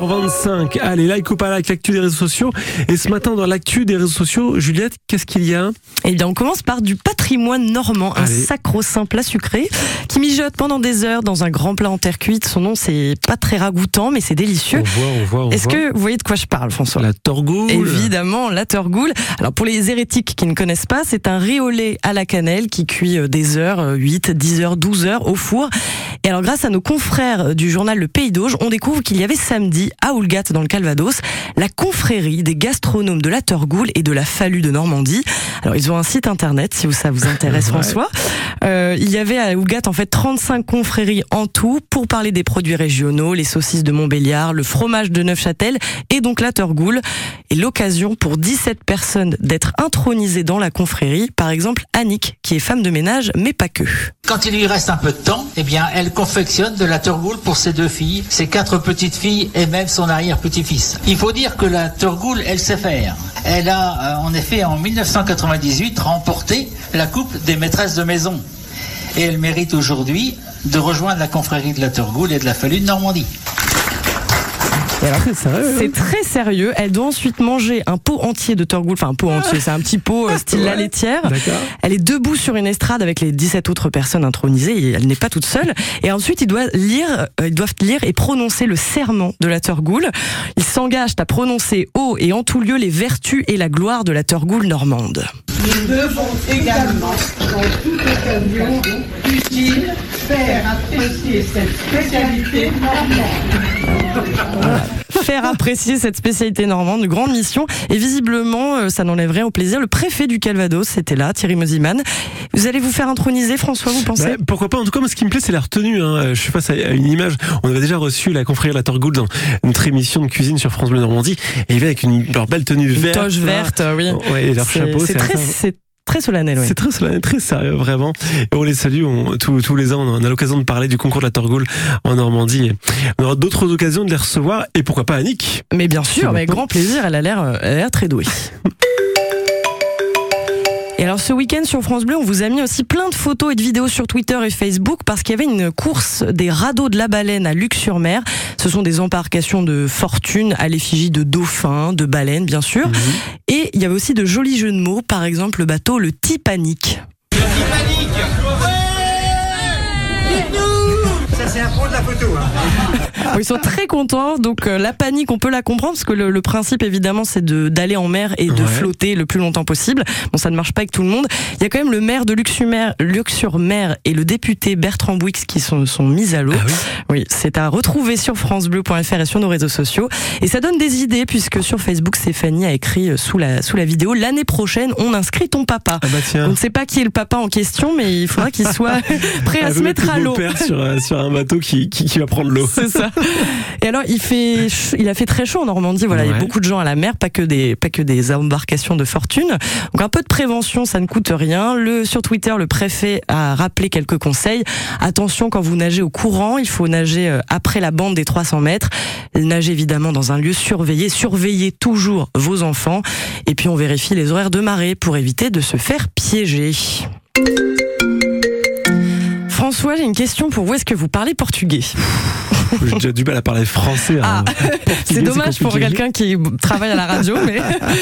8h25. Allez, like ou pas like, l'actu des réseaux sociaux. Et ce matin, dans l'actu des réseaux sociaux, Juliette, qu'est-ce qu'il y a? Eh bien, on commence par du patrimoine normand, un sacro-saint plat sucré qui mijote pendant des heures dans un grand plat en terre cuite. Son nom, c'est pas très ragoûtant, mais c'est délicieux. On voit, on voit, Est-ce que vous voyez de quoi je parle, François? La torgoule Évidemment, la turgoule. Alors pour les hérétiques qui ne connaissent pas, c'est un lait à la cannelle qui cuit euh, des heures, euh, 8, 10 heures, 12 heures au four. Et alors grâce à nos confrères du journal Le Pays d'Auge, on découvre qu'il y avait samedi à Oulgat dans le Calvados la confrérie des gastronomes de la Turgoule et de la Fallu de Normandie. Alors ils ont un site internet si vous- ça vous intéresse Ouais. François. Euh, il y avait à Oulgat en fait 35 confréries en tout pour parler des produits régionaux, les saucisses de Montbéliard, le fromage de Neufchâtel et donc la Turgoule. Et l'occasion pour 17 personnes d'être intronisées dans la confrérie. Par exemple, Annick, qui est femme de ménage, mais pas que. Quand il lui reste un peu de temps, eh bien, elle confectionne de la turgoule pour ses deux filles, ses quatre petites filles et même son arrière-petit-fils. Il faut dire que la turgoule, elle sait faire. Elle a, euh, en effet, en 1998, remporté la Coupe des maîtresses de maison. Et elle mérite aujourd'hui de rejoindre la confrérie de la turgoule et de la Fallu de Normandie. Et alors, Très sérieux, hein c'est très sérieux. Elle doit ensuite manger un pot entier de Turgoule, enfin un pot entier, c'est un petit pot euh, style la laitière. Elle est debout sur une estrade avec les 17 autres personnes intronisées et elle n'est pas toute seule. Et ensuite, ils doivent lire, euh, ils doivent lire et prononcer le serment de la Turgoule. Ils s'engagent à prononcer haut et en tout lieu les vertus et la gloire de la Turgoule normande. Nous devons également, dans toute occasion utile, faire apprécier cette spécialité normande. Faire apprécier cette spécialité normande, une grande mission. Et visiblement, euh, ça n'enlèverait au plaisir. Le préfet du Calvados était là, Thierry Mosiman. Vous allez vous faire introniser, François, vous pensez Bah, pourquoi pas En tout cas, moi, ce qui me plaît, c'est la retenue. Hein. Je suis face à une image. On avait déjà reçu la confrérie de la Torgoule dans notre émission de cuisine sur France Bleu Normandie. Et ils viennent avec une, leur belle tenue Une verte. toge là. verte, oui. Ouais, et leur chapeau. C'est très, très solennel, oui. C'est très solennel, très sérieux, vraiment. Et on les salue. On, tous, tous les ans, on a l'occasion de parler du concours de la Torgoule en Normandie. On aura d'autres occasions de les recevoir. Et pourquoi pas Annick Mais bien sûr, avec grand plaisir, elle a l'air, euh, elle a l'air très douée. Alors ce week-end sur France Bleu, on vous a mis aussi plein de photos et de vidéos sur Twitter et Facebook parce qu'il y avait une course des radeaux de la baleine à Luc-sur-Mer. Ce sont des embarcations de fortune à l'effigie de dauphins, de baleines bien sûr. Et il y avait aussi de jolis jeux de mots, par exemple le bateau le Titanic. Bon, Ils sont très contents, donc euh, la panique, on peut la comprendre, parce que le, le principe, évidemment, c'est de d'aller en mer et de Ouais. flotter le plus longtemps possible. Bon, ça ne marche pas avec tout le monde. Il y a quand même le maire de Luxumer- Luc-sur-Mer et le député Bertrand Bouix qui sont, sont mis à l'eau. Ah oui Oui, c'est à retrouver sur francebleu.fr et sur nos réseaux sociaux. Et ça donne des idées, puisque sur Facebook, Stéphanie a écrit euh, sous la, sous la vidéo, l'année prochaine, on inscrit ton papa. Ah bah tiens. On ne sait pas qui est le papa en question, mais il faudra qu'il soit prêt à Ah, se mettre à l'eau. père sur, sur un bateau qui, qui, qui va prendre l'eau. C'est ça. Et alors, il fait, il a fait très chaud en Normandie. Voilà, il y a beaucoup de gens à la mer, pas que des, pas que des embarcations de fortune. Donc un peu de prévention, ça ne coûte rien. Le sur Twitter, le préfet a rappelé quelques conseils. Attention quand vous nagez au courant, il faut nager euh, après la bande des 300 mètres. Nager évidemment dans un lieu surveillé. Surveillez toujours vos enfants. Et puis on vérifie les horaires de marée pour éviter de se faire piéger. François, j'ai une question pour vous. Est-ce que vous parlez portugais J'ai déjà du mal à parler français. Ah, hein. c'est Portugais, dommage pour quelqu'un qui travaille à la radio, mais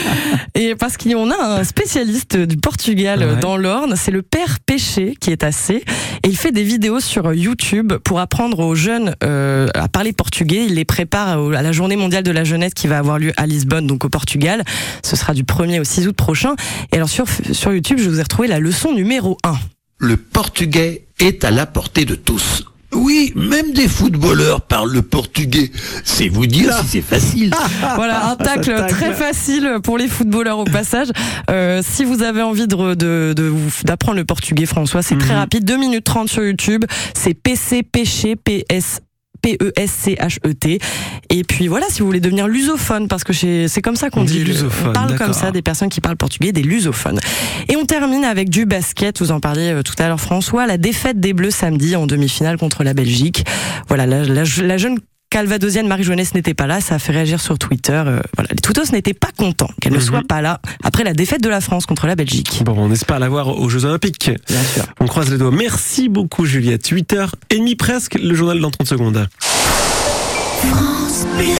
et parce qu'on a un spécialiste du Portugal Ouais. dans l'Orne, c'est le père Péché qui est assez, et il fait des vidéos sur YouTube pour apprendre aux jeunes euh, à parler portugais. Il les prépare à la Journée mondiale de la jeunesse qui va avoir lieu à Lisbonne, donc au Portugal. Ce sera du 1er au 6 août prochain. Et alors sur sur YouTube, je vous ai retrouvé la leçon numéro 1. Le portugais est à la portée de tous. Oui, même des footballeurs parlent le portugais. C'est vous dire si c'est facile. Voilà, un tacle tacle. très facile pour les footballeurs au passage. Euh, si vous avez envie de, de, de vous- d'apprendre le portugais, François, c'est très Mhm. rapide. 2 minutes 30 sur YouTube. C'est PC Péché, PS. P-E-S-C-H-E-T. Et puis voilà, si vous voulez devenir lusophone, parce que c'est comme ça qu'on On dit. dit on parle comme ça des personnes qui parlent portugais, des lusophones. Et on termine avec du basket. Vous en parliez euh, tout à l'heure, François. La défaite des Bleus samedi en demi-finale contre la Belgique. Voilà, la, la- la jeune calvadosienne Marie Jeunesse n'était pas là, ça a fait réagir sur Twitter. euh, voilà, les Twittos n'étaient pas contents qu'elle ne Mhm. soit pas là après la défaite de la France contre la Belgique. Bon, on espère la voir aux Jeux Olympiques. Bien sûr. On croise les doigts. Merci beaucoup, Juliette. 8h30 presque, le journal dans 30 secondes.